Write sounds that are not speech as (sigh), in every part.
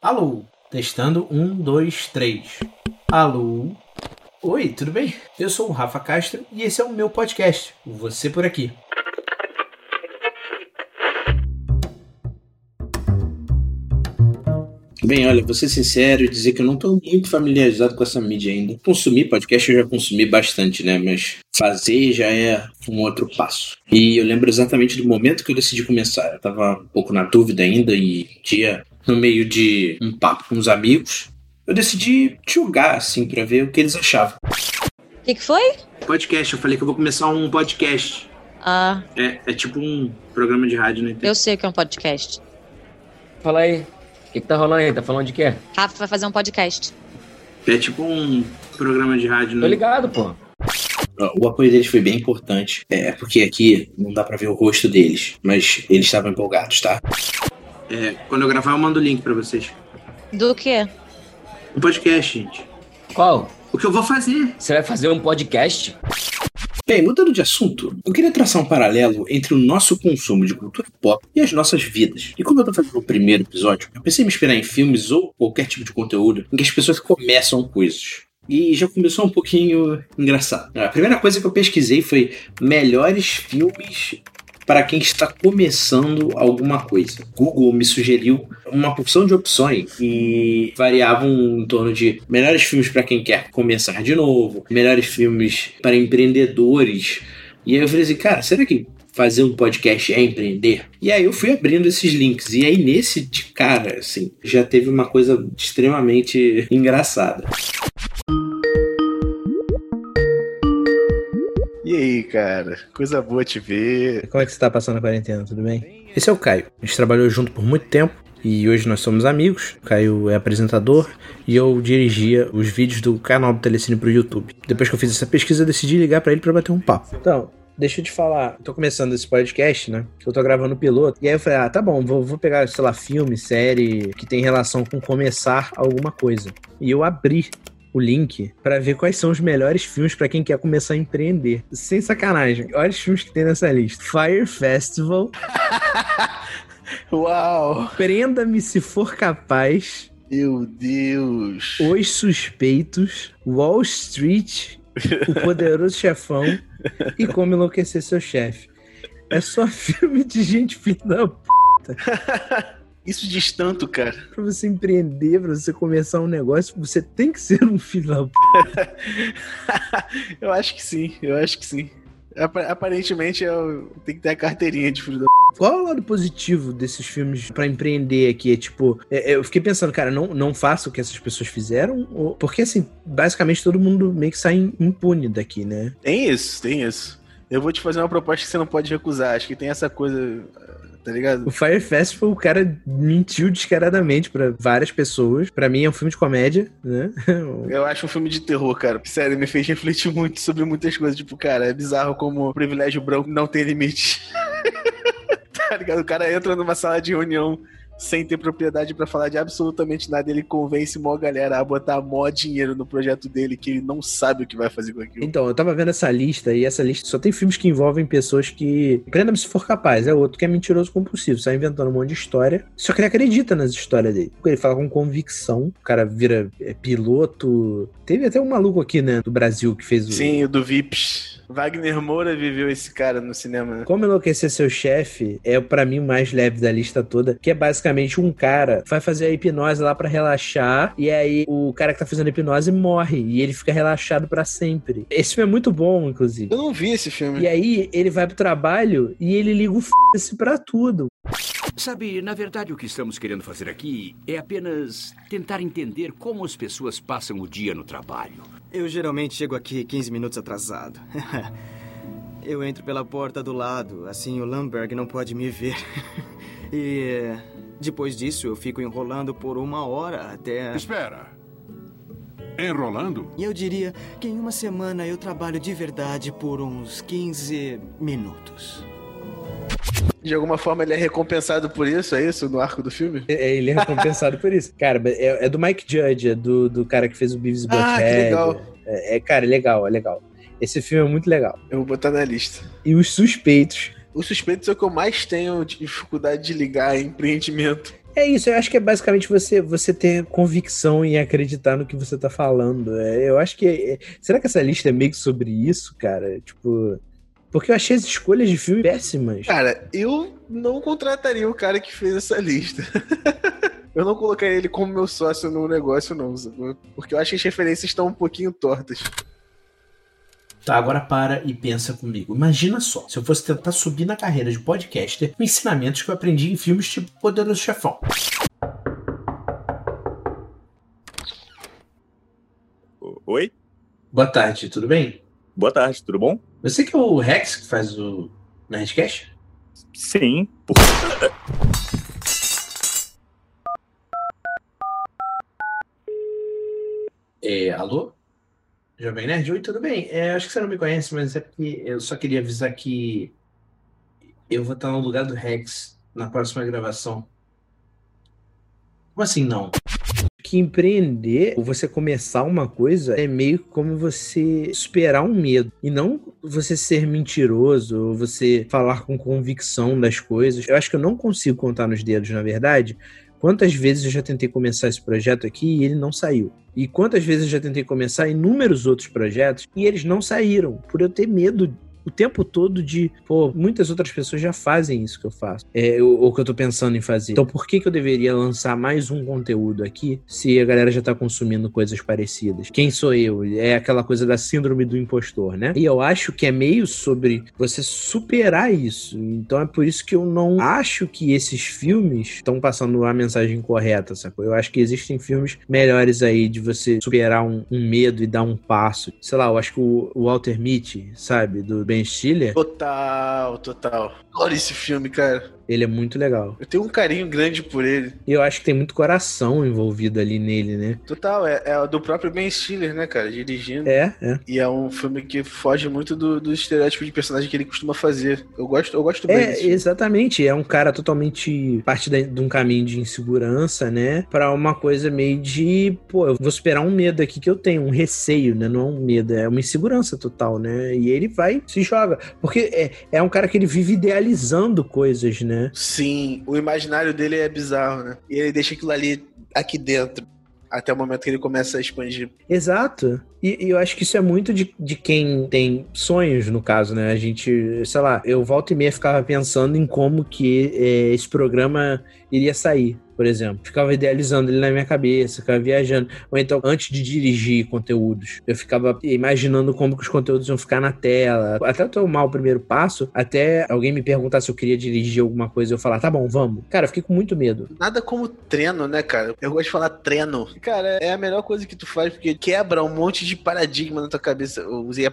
Alô, testando um, dois, três. Alô. Oi, tudo bem? Eu sou o Rafa Castro e esse é o meu podcast, Você por Aqui. Bem, olha, vou ser sincero e dizer que eu não estou muito familiarizado com essa mídia ainda. Consumir podcast eu já consumi bastante, né? Mas fazer já é um outro passo. E eu lembro exatamente do momento que eu decidi começar. Eu tava um pouco na dúvida ainda e dia no meio de um papo com os amigos, eu decidi jogar assim para ver o que eles achavam. O que, que foi? Podcast, eu falei que eu vou começar um podcast. Ah. É, é tipo um programa de rádio, né? Eu sei o que é um podcast. Fala aí. O que, que tá rolando aí? Tá falando de quê? Rafa vai fazer um podcast. É tipo um programa de rádio, né? Tô ligado, pô. O apoio deles foi bem importante. É, porque aqui não dá para ver o rosto deles, mas eles estavam empolgados, tá? É, quando eu gravar, eu mando o link para vocês. Do quê? Um podcast, gente. Qual? O que eu vou fazer? Você vai fazer um podcast? Bem, mudando de assunto, eu queria traçar um paralelo entre o nosso consumo de cultura pop e as nossas vidas. E como eu tô fazendo o primeiro episódio, eu pensei em me inspirar em filmes ou qualquer tipo de conteúdo em que as pessoas começam coisas. E já começou um pouquinho engraçado. A primeira coisa que eu pesquisei foi melhores filmes para quem está começando alguma coisa. Google me sugeriu uma porção de opções e variavam em torno de melhores filmes para quem quer começar de novo, melhores filmes para empreendedores. E aí eu falei assim, cara, será que fazer um podcast é empreender? E aí eu fui abrindo esses links. E aí nesse de cara, assim, já teve uma coisa extremamente engraçada. E aí, cara? Coisa boa te ver. Como é que você tá passando a quarentena? Tudo bem? Esse é o Caio. A gente trabalhou junto por muito tempo e hoje nós somos amigos. O Caio é apresentador e eu dirigia os vídeos do canal do Telecine pro YouTube. Depois que eu fiz essa pesquisa, eu decidi ligar para ele para bater um papo. Então, Deixa eu te falar, tô começando esse podcast, né? Que eu tô gravando o piloto. E aí eu falei, ah, tá bom, vou, vou pegar, sei lá, filme, série que tem relação com começar alguma coisa. E eu abri o link para ver quais são os melhores filmes para quem quer começar a empreender. Sem sacanagem. Olha os filmes que tem nessa lista: Fire Festival. (laughs) Uau! Prenda-me se for capaz. Meu Deus! Os Suspeitos, Wall Street, O Poderoso (laughs) Chefão e Como Enlouquecer Seu Chefe. É só (laughs) filme de gente filha da puta. Isso diz tanto, cara. Pra você empreender, pra você começar um negócio, você tem que ser um filho da puta. (laughs) eu acho que sim, eu acho que sim. Aparentemente eu tenho que ter a carteirinha de filho da qual é o lado positivo desses filmes para empreender aqui? É tipo, é, eu fiquei pensando, cara, não, não faça o que essas pessoas fizeram, ou, porque assim, basicamente todo mundo meio que sai impune daqui, né? Tem isso, tem isso. Eu vou te fazer uma proposta que você não pode recusar. Acho que tem essa coisa tá ligado? O Fire Festival, o cara mentiu descaradamente para várias pessoas. Para mim é um filme de comédia, né? (laughs) Eu acho um filme de terror, cara. Sério, me fez refletir muito sobre muitas coisas. Tipo, cara, é bizarro como o privilégio branco não tem limite. (laughs) tá ligado? O cara entra numa sala de reunião sem ter propriedade para falar de absolutamente nada, ele convence mó galera a botar mó dinheiro no projeto dele que ele não sabe o que vai fazer com aquilo. Então, eu tava vendo essa lista e essa lista só tem filmes que envolvem pessoas que. Prenda-me se for capaz, é outro que é mentiroso compulsivo, sai inventando um monte de história. Só que ele acredita nas histórias dele. Ele fala com convicção, o cara vira é, piloto. Teve até um maluco aqui, né, do Brasil que fez o. Sim, o do Vips. Wagner Moura viveu esse cara no cinema. Como enlouquecer seu chefe é para mim o mais leve da lista toda, que é basicamente um cara vai fazer a hipnose lá para relaxar e aí o cara que tá fazendo a hipnose morre e ele fica relaxado para sempre. Esse filme é muito bom, inclusive. Eu não vi esse filme. E aí ele vai pro trabalho e ele liga o f*** pra tudo. Sabe, na verdade, o que estamos querendo fazer aqui é apenas tentar entender como as pessoas passam o dia no trabalho. Eu geralmente chego aqui 15 minutos atrasado. (laughs) Eu entro pela porta do lado, assim o Lamberg não pode me ver. (laughs) e depois disso eu fico enrolando por uma hora até. Espera! Enrolando? Eu diria que em uma semana eu trabalho de verdade por uns 15 minutos. De alguma forma ele é recompensado por isso, é isso? No arco do filme? É, ele é recompensado por isso. Cara, é, é, do Mike Judge, é do, do cara que fez o Beavis Butthead. Ah, que legal. É, é, cara, é legal, é legal. Esse filme é muito legal. Eu vou botar na lista. E Os Suspeitos. Os Suspeitos é o que eu mais tenho dificuldade de ligar em empreendimento. É isso, eu acho que é basicamente você, você ter convicção em acreditar no que você tá falando. É, eu acho que. é- será que essa lista é meio que sobre isso, cara? Tipo. Porque eu achei as escolhas de filme péssimas. Cara, eu não contrataria o cara que fez essa lista. (laughs) eu não colocaria ele como meu sócio no negócio, não? Porque eu acho que as referências estão um pouquinho tortas. Tá, agora para e pensa comigo. Imagina só, se eu fosse tentar subir na carreira de podcaster com ensinamentos que eu aprendi em filmes tipo Poderoso Chefão. Oi? Boa tarde, tudo bem? Boa tarde, tudo bom? Você que é o Rex que faz o Nerdcast? Sim. Por... É, alô? Jovem Nerd? Oi, tudo bem? É, acho que você não me conhece, mas é porque eu só queria avisar que eu vou estar no lugar do Rex na próxima gravação. Como assim não? Que empreender, ou você começar uma coisa, é meio como você superar um medo. E não você ser mentiroso, ou você falar com convicção das coisas. Eu acho que eu não consigo contar nos dedos, na verdade. Quantas vezes eu já tentei começar esse projeto aqui e ele não saiu? E quantas vezes eu já tentei começar inúmeros outros projetos e eles não saíram, por eu ter medo o tempo todo de, pô, muitas outras pessoas já fazem isso que eu faço, é, ou, que eu tô pensando em fazer. Então por que que eu deveria lançar mais um conteúdo aqui se a galera já tá consumindo coisas parecidas? Quem sou eu? É aquela coisa da síndrome do impostor, né? E eu acho que é meio sobre você superar isso. Então é por isso que eu não acho que esses filmes estão passando a mensagem correta, sacou? Eu acho que existem filmes melhores aí de você superar um, um medo e dar um passo. Sei lá, eu acho que o, o Walter Mitty, sabe, do Ben Stiller, Total, total. Olha esse filme, cara. Ele é muito legal. Eu tenho um carinho grande por ele. E eu acho que tem muito coração envolvido ali nele, né? Total, é, é do próprio Ben Stiller, né, cara? Dirigindo. É, é. E é um filme que foge muito do, do estereótipo de personagem que ele costuma fazer. Eu gosto, eu gosto bem É, exatamente. É um cara totalmente parte da- de um caminho de insegurança, né? Pra uma coisa meio de, pô, eu vou superar um medo aqui que eu tenho, um receio, né? Não é um medo, é uma insegurança total, né? E ele vai, se joga. Porque é, é um cara que ele vive idealizando coisas, né? Sim, o imaginário dele é bizarro, né? E ele deixa aquilo ali aqui dentro. Até o momento que ele começa a expandir. Exato. E, e eu acho que isso é muito de, de quem tem sonhos, no caso, né? A gente, sei lá, eu volta e meia ficava pensando em como que eh, esse programa iria sair, por exemplo. Ficava idealizando ele na minha cabeça, ficava viajando. Ou então, antes de dirigir conteúdos, eu ficava imaginando como que os conteúdos iam ficar na tela. Até eu tomar o primeiro passo, até alguém me perguntar se eu queria dirigir alguma coisa, eu falar, tá bom, vamos. Cara, eu fiquei com muito medo. Nada como treino, né, cara? Eu gosto de falar treino. Cara, é a melhor coisa que tu faz, porque quebra um monte de paradigma na tua cabeça. Eu usei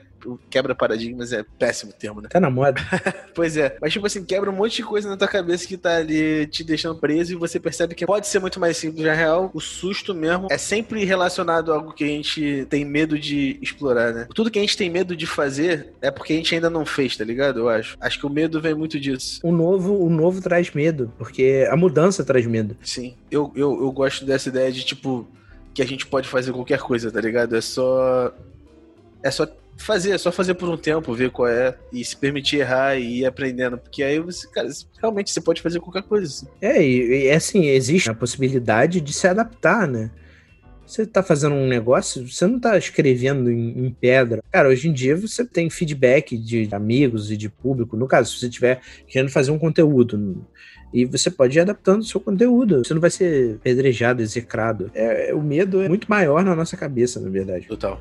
quebra paradigmas, é péssimo termo, né? Tá na moda. (laughs) Pois é. Mas, tipo assim, quebra um monte de coisa na tua cabeça que tá ali te deixando preso e você percebe que pode ser muito mais simples. Na real, o susto mesmo é sempre relacionado a algo que a gente tem medo de explorar, né? Tudo que a gente tem medo de fazer é porque a gente ainda não fez, tá ligado? Eu acho. Acho que o medo vem muito disso. O novo, o novo traz medo, porque a mudança traz medo. Sim. Eu, eu, eu gosto dessa ideia de, tipo, que a gente pode fazer qualquer coisa, tá ligado? É só. É só fazer, é só fazer por um tempo, ver qual é, e se permitir errar e ir aprendendo. Porque aí você, cara, realmente você pode fazer qualquer coisa. assim. É, e, e assim, existe a possibilidade de se adaptar, né? Você tá fazendo um negócio, você não tá escrevendo em, em pedra. Cara, hoje em dia você tem feedback de amigos e de público. No caso, se você estiver querendo fazer um conteúdo. E você pode ir adaptando o seu conteúdo. Você não vai ser pedrejado, execrado. É, o medo é muito maior na nossa cabeça, na verdade. Total.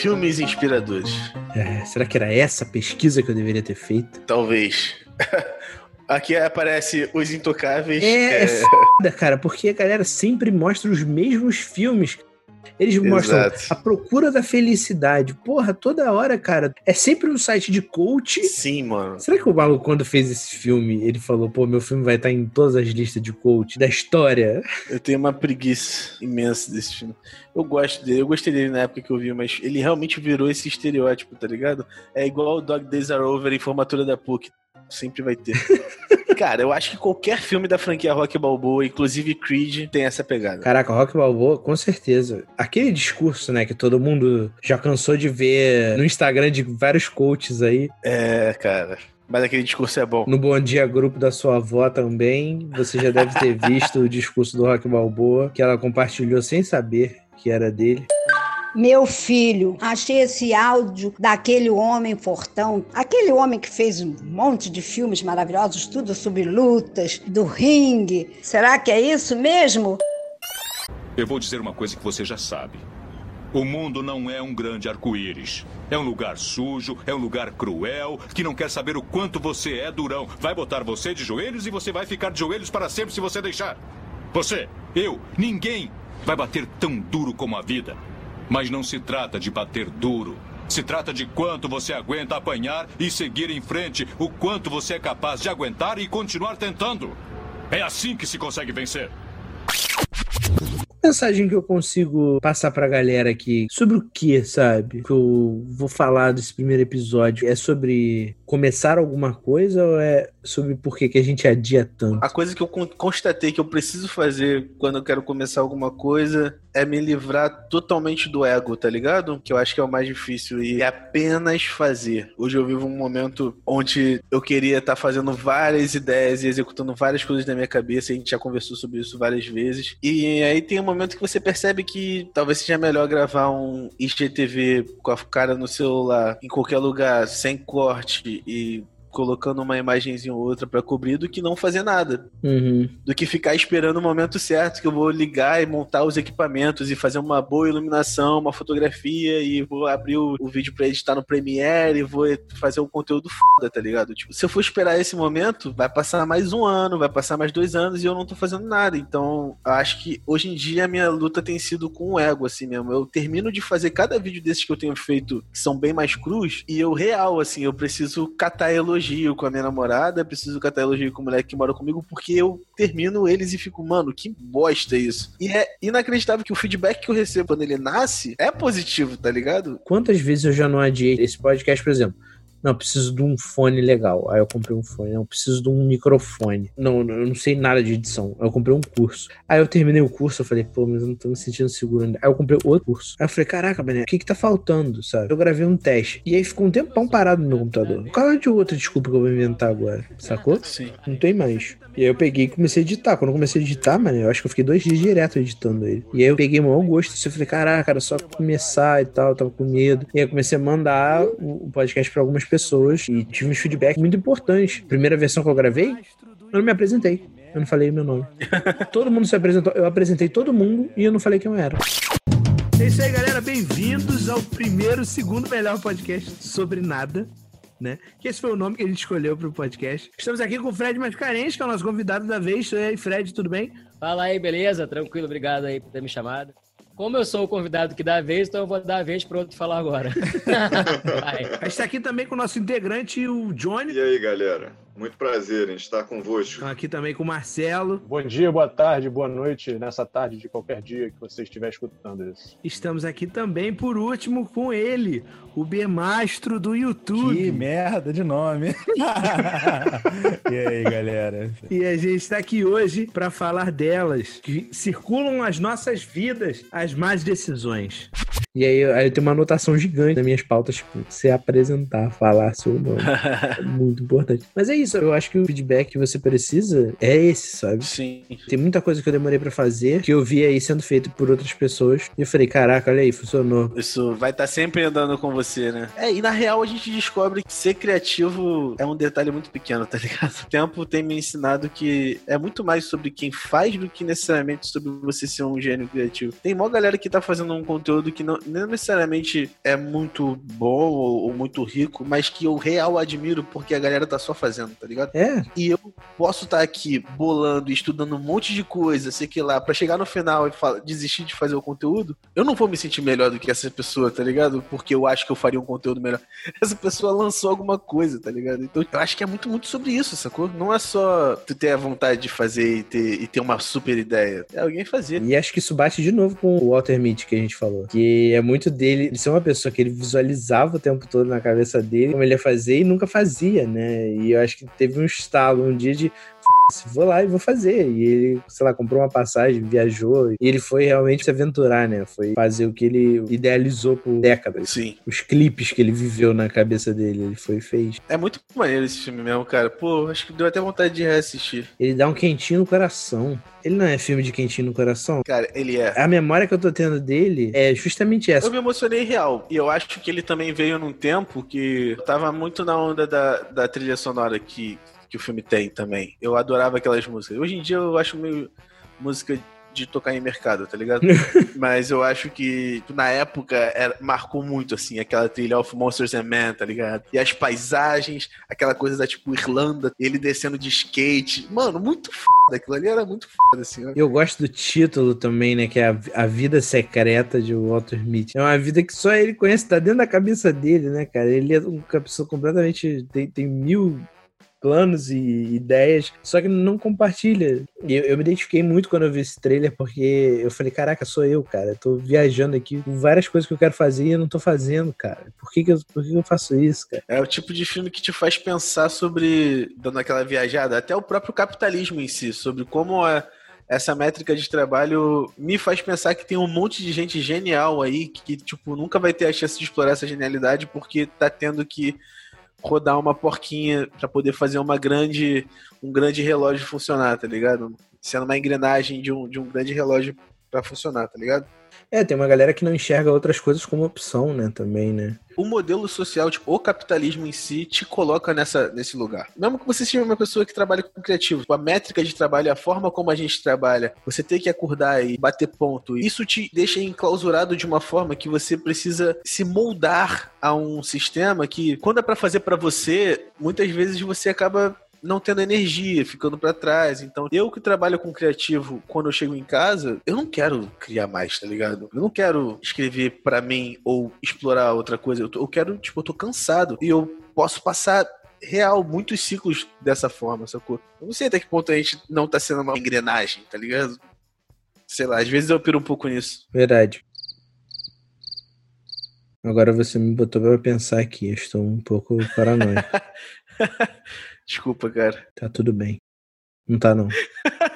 Filmes inspiradores. É, será que era essa pesquisa que eu deveria ter feito? Talvez. (laughs) Aqui aparece Os Intocáveis. É, é foda, cara, porque a galera sempre mostra os mesmos filmes. Eles mostram Exato. a procura da felicidade. Porra, toda hora, cara. É sempre um site de coach. Sim, mano. Será que o maluco, quando fez esse filme, ele falou, pô, meu filme vai estar em todas as listas de coach da história? Eu tenho uma preguiça imensa desse filme. Eu gosto dele, eu gostei dele na época que eu vi, mas ele realmente virou esse estereótipo, tá ligado? É igual o Dog Days Are Over em formatura da PUC. Sempre vai ter. (laughs) Cara, eu acho que qualquer filme da franquia Rock Balboa, inclusive Creed, tem essa pegada. Caraca, Rock Balboa, com certeza. Aquele discurso, né, que todo mundo já cansou de ver no Instagram de vários coaches aí. É, cara. Mas aquele discurso é bom. No Bom Dia Grupo da sua avó também. Você já deve ter visto o discurso do Rock Balboa, que ela compartilhou sem saber que era dele. Meu filho, achei esse áudio daquele homem fortão, aquele homem que fez um monte de filmes maravilhosos, tudo sobre lutas, do ringue. Será que é isso mesmo? Eu vou dizer uma coisa que você já sabe. O mundo não é um grande arco-íris. É um lugar sujo, é um lugar cruel, que não quer saber o quanto você é durão. Vai botar você de joelhos e você vai ficar de joelhos para sempre se você deixar. Você, eu, ninguém vai bater tão duro como a vida. Mas não se trata de bater duro. Se trata de quanto você aguenta apanhar e seguir em frente, o quanto você é capaz de aguentar e continuar tentando. É assim que se consegue vencer. Mensagem que eu consigo passar pra galera aqui sobre o que, sabe? Que eu vou falar desse primeiro episódio. É sobre começar alguma coisa ou é sobre por que, que a gente adia tanto? A coisa que eu con- constatei que eu preciso fazer quando eu quero começar alguma coisa é me livrar totalmente do ego, tá ligado? Que eu acho que é o mais difícil e é apenas fazer. Hoje eu vivo um momento onde eu queria estar fazendo várias ideias e executando várias coisas na minha cabeça, a gente já conversou sobre isso várias vezes. E aí tem um momento que você percebe que talvez seja melhor gravar um IGTV com a cara no celular em qualquer lugar, sem corte e colocando uma imagenzinha ou outra pra cobrir do que não fazer nada Uhum. do que ficar esperando o momento certo que eu vou ligar e montar os equipamentos e fazer uma boa iluminação, uma fotografia e vou abrir o, o vídeo pra editar no Premiere e vou fazer um conteúdo foda, tá ligado? Tipo, se eu for esperar esse momento, vai passar mais um ano, vai passar mais dois anos e eu não tô fazendo nada. Então, eu acho que hoje em dia a minha luta tem sido com o ego, assim mesmo. Eu termino de fazer cada vídeo desses que eu tenho feito, que são bem mais crus, e eu real, assim, eu preciso catar elogio com a minha namorada, preciso catar elogio com o moleque que mora comigo, porque eu termino eles e fico, mano, que bosta isso. E é inacreditável que o feedback que eu recebo quando ele nasce é positivo, tá ligado? Quantas vezes eu já não adiei esse podcast, por exemplo? Não, eu preciso de um fone legal. Aí eu comprei um fone. Não, eu preciso de um microfone. Não, eu não sei nada de edição. Aí eu comprei um curso. Aí eu terminei o curso, eu falei, pô, mas eu não tô me sentindo seguro ainda. Aí eu comprei outro curso. Aí eu falei, caraca, Bené, o que que tá faltando, sabe? Eu gravei um teste. E aí ficou um tempão parado no meu computador. Qual é de outra desculpa que eu vou inventar agora? Sacou? Sim. Não tem mais. E aí eu peguei e comecei a editar. Quando eu comecei a editar, mano, eu acho que eu fiquei dois dias direto editando ele. E aí eu peguei o maior gosto. Assim, eu falei, caraca, era só começar e tal, eu tava com medo. E aí eu comecei a mandar o o podcast pra algumas pessoas e tive uns feedback muito importantes. Primeira versão que eu gravei, eu não me apresentei. Eu não falei meu nome. (laughs) todo mundo se apresentou. Eu apresentei todo mundo e eu não falei quem eu era. É isso aí, galera. Bem-vindos ao primeiro, segundo melhor podcast sobre nada. Né? Que esse foi o nome que a gente escolheu pro podcast. Estamos aqui com o Fred Mascarenhas, que é o nosso convidado da vez. E aí, Fred, tudo bem? Fala aí, beleza? Tranquilo, obrigado aí por ter me chamado. Como eu sou o convidado que dá a vez, então eu vou dar a vez para outro falar agora. (laughs) A gente tá aqui também com o nosso integrante, o Johnny. E aí, galera? Muito prazer em estar convosco. Estamos aqui também com o Marcelo. Bom dia, boa tarde, boa noite, nessa tarde de qualquer dia que você estiver escutando isso. Estamos aqui também, por último, com ele, o Bemastro do YouTube. Que merda de nome. (laughs) e aí, galera? E a gente está aqui hoje para falar delas, que circulam nas nossas vidas as más decisões. E aí, aí eu tenho uma anotação gigante nas minhas pautas, tipo, se apresentar, falar seu nome. (laughs) É muito importante. Mas é isso, eu acho que o feedback que você precisa é esse, sabe? Sim. Tem muita coisa que eu demorei pra fazer, que eu vi aí sendo feito por outras pessoas. E eu falei, caraca, olha aí, funcionou. Isso vai estar sempre andando com você, né? É, e na real a gente descobre que ser criativo é um detalhe muito pequeno, tá ligado? O tempo tem me ensinado que é muito mais sobre quem faz do que necessariamente sobre você ser um gênio criativo. Tem mó galera que tá fazendo um conteúdo que não, não necessariamente é muito bom ou, ou muito rico, mas que eu real admiro porque a galera tá só fazendo, tá ligado? É. E eu posso estar aqui bolando estudando um monte de coisa, sei que lá, pra chegar no final e desistir de fazer o conteúdo, eu não vou me sentir melhor do que essa pessoa, tá ligado? Porque eu acho que eu faria um conteúdo melhor. (laughs) Essa pessoa lançou alguma coisa, tá ligado? Então eu acho que é muito, muito sobre isso, sacou? Não é só tu ter a vontade de fazer e ter, e ter uma super ideia. É alguém fazer. E acho que isso bate de novo com o Walter Mitty que a gente falou. Que E é muito dele, ele ser uma pessoa que ele visualizava o tempo todo na cabeça dele, como ele ia fazer e nunca fazia, né? E eu acho que teve um estalo um dia de vou lá e vou fazer. E ele, sei lá, comprou uma passagem, viajou. E ele foi realmente se aventurar, né? Foi fazer o que ele idealizou por décadas. Sim. Os clipes que ele viveu na cabeça dele, ele foi e fez. É muito maneiro esse filme mesmo, cara. Pô, acho que deu até vontade de reassistir. Ele dá um quentinho no coração. Ele não é filme de quentinho no coração? Cara, ele é. A memória que eu tô tendo dele é justamente essa. Eu me emocionei real. E eu acho que ele também veio num tempo que tava muito na onda da, da trilha sonora que, que o filme tem também. Eu adorava aquelas músicas. Hoje em dia eu acho meio música de tocar em mercado, tá ligado? (laughs) Mas eu acho que na época era, marcou muito, assim, aquela trilha of Monsters and Men, tá ligado? E as paisagens, aquela coisa da, tipo, Irlanda, ele descendo de skate. Mano, muito foda. Aquilo ali era muito foda, assim. ó. Eu gosto do título também, né? Que é a, a Vida Secreta de Walter Mitty. É uma vida que só ele conhece, tá dentro da cabeça dele, né, cara? Ele é uma pessoa completamente. tem, tem mil planos e ideias, só que não compartilha. Eu, eu me identifiquei muito quando eu vi esse trailer, porque eu falei, caraca, sou eu, cara. Eu tô viajando aqui com várias coisas que eu quero fazer e eu não tô fazendo, cara. Por que, que, eu, por que que eu faço isso, cara? É o tipo de filme que te faz pensar sobre, dando aquela viajada, até o próprio capitalismo em si, sobre como a, essa métrica de trabalho me faz pensar que tem um monte de gente genial aí que, tipo, nunca vai ter a chance de explorar essa genialidade porque tá tendo que rodar uma porquinha pra poder fazer uma grande, um grande relógio funcionar, tá ligado? Sendo uma engrenagem de um, de um grande relógio pra funcionar, tá ligado? É, tem uma galera que não enxerga outras coisas como opção, né? Também, né? o modelo social, tipo, o capitalismo em si te coloca nessa, nesse lugar. Mesmo que você seja uma pessoa que trabalha com criativo, a métrica de trabalho, a forma como a gente trabalha, você tem que acordar e bater ponto. Isso te deixa enclausurado de uma forma que você precisa se moldar a um sistema que, quando é pra fazer pra você, muitas vezes você acaba não tendo energia, ficando pra trás. Então, eu que trabalho com criativo, quando eu chego em casa, eu não quero criar mais, tá ligado? Eu não quero escrever pra mim ou explorar outra coisa. Eu, tô- eu quero, tipo, eu tô cansado e eu posso passar real muitos ciclos dessa forma, sacou? Eu não sei até que ponto a gente não tá sendo uma engrenagem, tá ligado? Sei lá, às vezes eu piro um pouco nisso. Verdade. Agora você me botou pra pensar aqui. Eu estou um pouco paranoico. (laughs) Desculpa, cara. Tá tudo bem. Não tá, não. (laughs)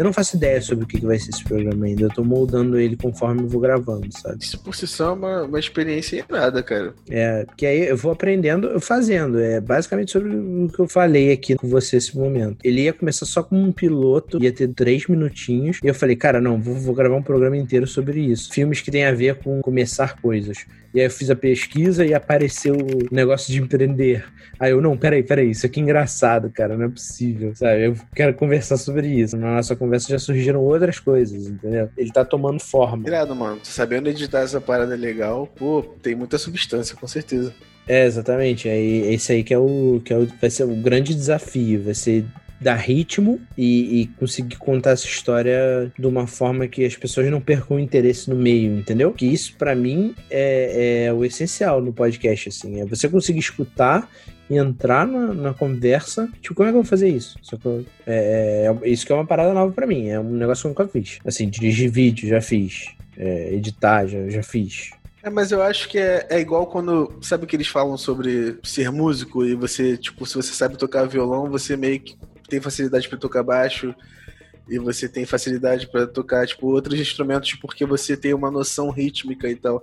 Eu não faço ideia sobre o que vai ser esse programa ainda. Eu tô moldando ele conforme eu vou gravando, sabe? Isso por si só é uma, uma experiência irada, cara. É, porque aí eu vou aprendendo, eu fazendo. É basicamente sobre o que eu falei aqui com você esse momento. Ele ia começar só como um piloto, ia ter três minutinhos. E eu falei, cara, não, vou, vou gravar um programa inteiro sobre isso. Filmes que tem a ver com começar coisas. E aí eu fiz a pesquisa e apareceu o negócio de empreender. Aí eu, não, peraí, peraí, isso aqui é engraçado, cara, não é possível, sabe? Eu quero conversar sobre isso. Na nossa conversa já surgiram outras coisas, entendeu? Ele tá tomando forma. Irado, mano. Sabendo editar essa parada legal, pô, tem muita substância, com certeza. É, exatamente. Aí, esse aí que é o que é o, vai ser o grande desafio, vai ser dar ritmo e, e conseguir contar essa história de uma forma que as pessoas não percam o interesse no meio, entendeu? Que isso pra mim é, é o essencial no podcast, assim, é você conseguir escutar e entrar na, na conversa. Tipo, como é que eu vou fazer isso? Eu- é, é- isso que é uma parada nova pra mim, é um negócio que eu nunca fiz. Assim, dirigir vídeo, já fiz. É, editar, já, já fiz. É, mas eu acho que é, é igual quando. Sabe que eles falam sobre ser músico e você, tipo, se você sabe tocar violão, você meio que tem facilidade pra tocar baixo e você tem facilidade pra tocar, tipo, outros instrumentos porque você tem uma noção rítmica e tal.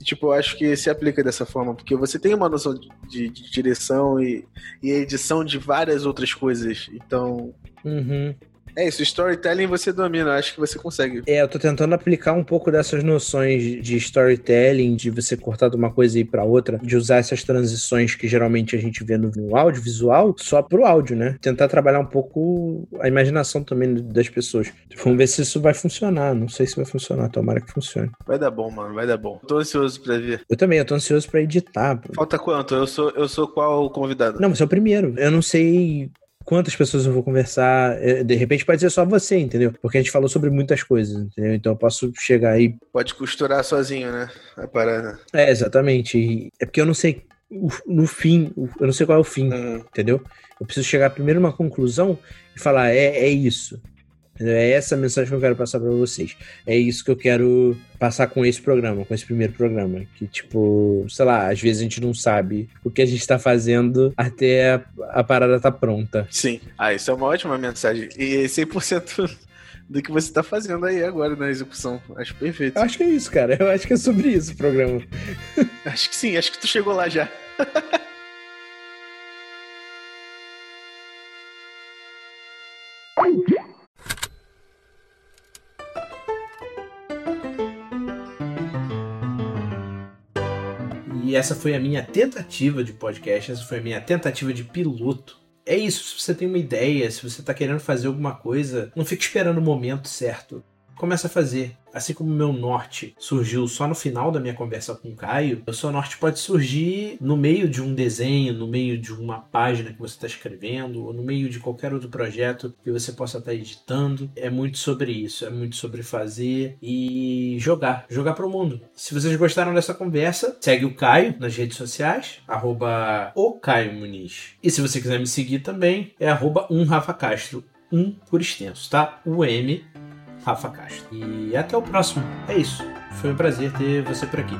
E, tipo, eu acho que se aplica dessa forma, porque você tem uma noção de, de direção e, e edição de várias outras coisas. Então, Uhum. É isso. Storytelling você domina, eu acho que você consegue. É, eu tô tentando aplicar um pouco dessas noções de- de storytelling, de você cortar de uma coisa e ir pra outra, de usar essas transições que geralmente a gente vê no, no audiovisual, só pro áudio, né? Tentar trabalhar um pouco a imaginação também das pessoas. Vamos ver se isso vai funcionar. Não sei se vai funcionar, tomara que funcione. Vai dar bom, mano, vai dar bom. Tô ansioso pra ver. Eu também, eu tô ansioso pra editar. Falta quanto? Eu sou, eu sou qual convidado? Não, você é o primeiro. Eu não sei quantas pessoas eu vou conversar. É, De repente pode ser só você, entendeu? Porque a gente falou sobre muitas coisas, entendeu? Então eu posso chegar aí Pode costurar sozinho, né? A parada. É, exatamente. É porque eu não sei no fim, eu não sei qual é o fim, entendeu? Eu preciso chegar primeiro numa conclusão e falar, é, é isso. É essa a mensagem que eu quero passar pra vocês. É isso que eu quero passar com esse programa, com esse primeiro programa. Que, tipo, sei lá, às vezes a gente não sabe o que a gente tá fazendo até a, a parada tá pronta. Sim. Ah, isso é uma ótima mensagem. E 100% do que você tá fazendo aí agora na execução. Acho perfeito. Eu acho que é isso, cara. Eu acho que é sobre isso o programa. Acho que sim, acho que tu chegou lá já. (laughs) E essa foi a minha tentativa de podcast, essa foi a minha tentativa de piloto. É isso, se você tem uma ideia, se você tá querendo fazer alguma coisa, não fique esperando o momento certo. Começa a fazer. Assim como o meu norte surgiu só no final da minha conversa com o Caio, o seu norte pode surgir no meio de um desenho, no meio de uma página que você está escrevendo, ou no meio de qualquer outro projeto que você possa estar editando. É muito sobre isso, é muito sobre fazer e jogar, jogar para o mundo. Se vocês gostaram dessa conversa, segue o Caio nas redes sociais, arroba o Caio Muniz. E se você quiser me seguir também, é arroba um Rafa Castro, um por extenso, tá? O M Rafa Castro. E até o próximo. É isso. Foi um prazer ter você por aqui.